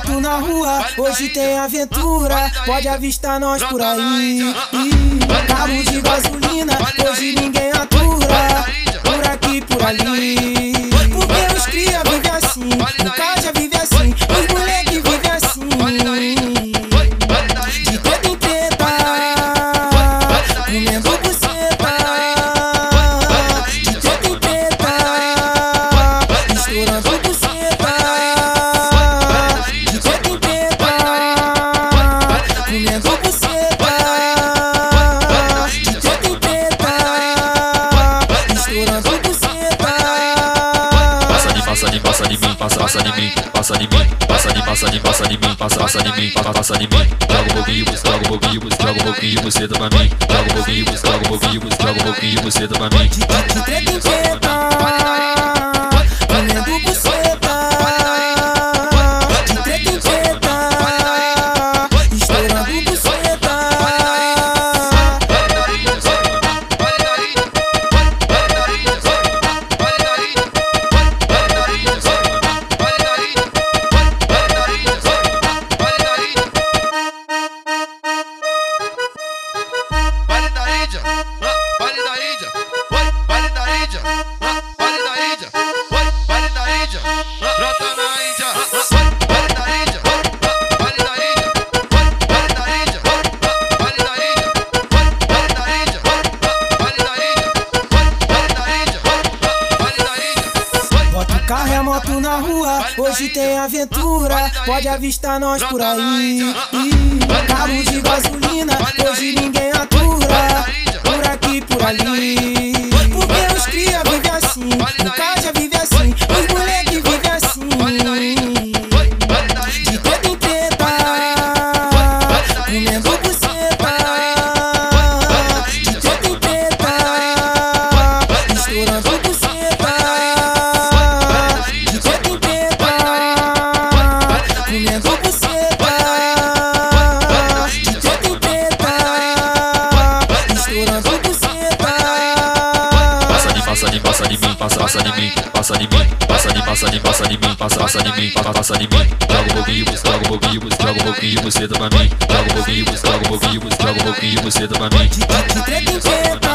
moto na rua, hoje tem aventura. Pode avistar nós por aí. Carro de gasolina, hoje ninguém atura. Por aqui, por ali. Passa de, mim, passa, passa de mim, passa de mim, passa de, passa de, passa de mim, passa, passa de mim, passa, passa de mim. Joga um pouquinho, joga um pouquinho, joga um pouquinho, você pra mim. Joga um pouquinho, joga um pouquinho, joga um pouquinho, você pra mim. Oi, Bota o carro e a moto na rua, hoje tem aventura, pode avistar nós por aí. Carro de gasolina, hoje ninguém Passa de, passa de, mim, passa, passa de mim, passa de mim, passa de, passa de, passa de mim, passa, passa de mim, passa, passa de mim. Joga um pouquinho, joga um pouquinho, joga um pouquinho, você pra mim. Joga um pouquinho, joga um pouquinho, joga um pouquinho, você pra mim.